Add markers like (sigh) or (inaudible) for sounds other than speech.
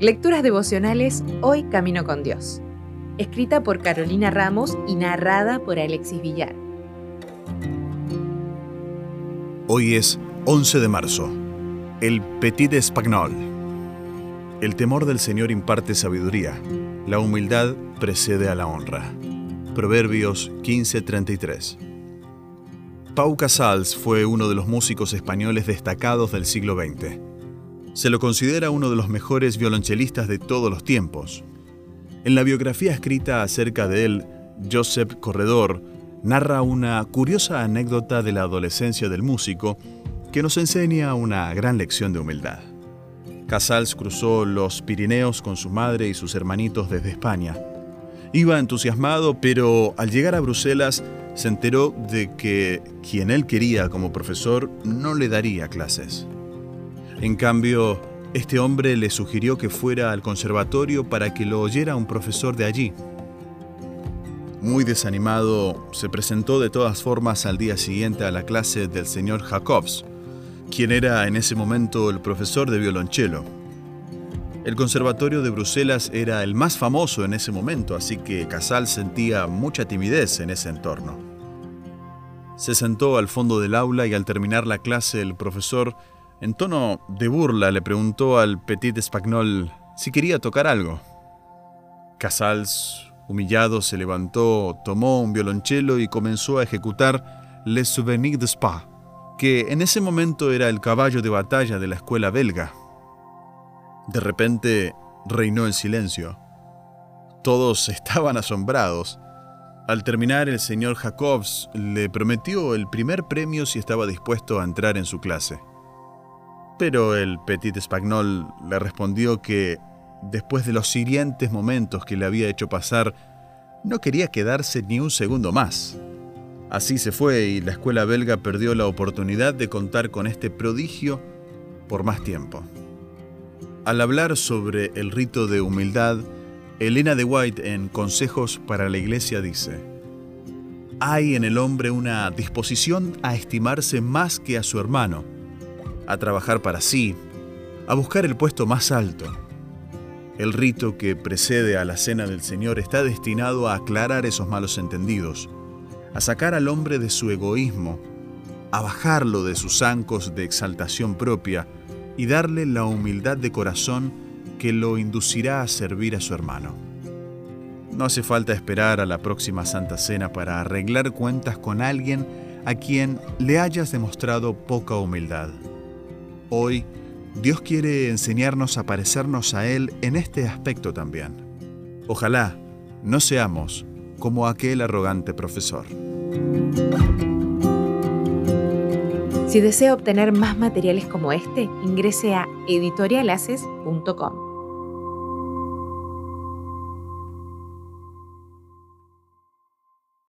Lecturas devocionales Hoy Camino con Dios. Escrita por Carolina Ramos y narrada por Alexis Villar. Hoy es 11 de marzo. El Petit Espagnol. El temor del Señor imparte sabiduría. La humildad precede a la honra. Proverbios 15:33. Pau Casals fue uno de los músicos españoles destacados del siglo XX. Se lo considera uno de los mejores violonchelistas de todos los tiempos. En la biografía escrita acerca de él, Josep Corredor narra una curiosa anécdota de la adolescencia del músico que nos enseña una gran lección de humildad. Casals cruzó los Pirineos con su madre y sus hermanitos desde España. Iba entusiasmado, pero al llegar a Bruselas se enteró de que quien él quería como profesor no le daría clases. En cambio, este hombre le sugirió que fuera al conservatorio para que lo oyera un profesor de allí. Muy desanimado, se presentó de todas formas al día siguiente a la clase del señor Jacobs, quien era en ese momento el profesor de violonchelo. El Conservatorio de Bruselas era el más famoso en ese momento, así que Casal sentía mucha timidez en ese entorno. Se sentó al fondo del aula y al terminar la clase el profesor, en tono de burla, le preguntó al Petit Espagnol si quería tocar algo. Casals, humillado, se levantó, tomó un violonchelo y comenzó a ejecutar Les Souvenirs de Spa, que en ese momento era el caballo de batalla de la escuela belga. De repente reinó el silencio. Todos (laughs) estaban asombrados. Al terminar, el señor Jacobs le prometió el primer premio si estaba dispuesto a entrar en su clase. Pero el Petit Espagnol le respondió que, después de los hirientes momentos que le había hecho pasar, no quería quedarse ni un segundo más. Así se fue y la escuela belga perdió la oportunidad de contar con este prodigio por más tiempo. Al hablar sobre el rito de humildad, Elena de White en Consejos para la Iglesia dice, Hay en el hombre una disposición a estimarse más que a su hermano, a trabajar para sí, a buscar el puesto más alto. El rito que precede a la cena del Señor está destinado a aclarar esos malos entendidos, a sacar al hombre de su egoísmo, a bajarlo de sus zancos de exaltación propia, y darle la humildad de corazón que lo inducirá a servir a su hermano. No hace falta esperar a la próxima Santa Cena para arreglar cuentas con alguien a quien le hayas demostrado poca humildad. Hoy, Dios quiere enseñarnos a parecernos a Él en este aspecto también. Ojalá no seamos como aquel arrogante profesor. Si desea obtener más materiales como este, ingrese a editorialaces.com.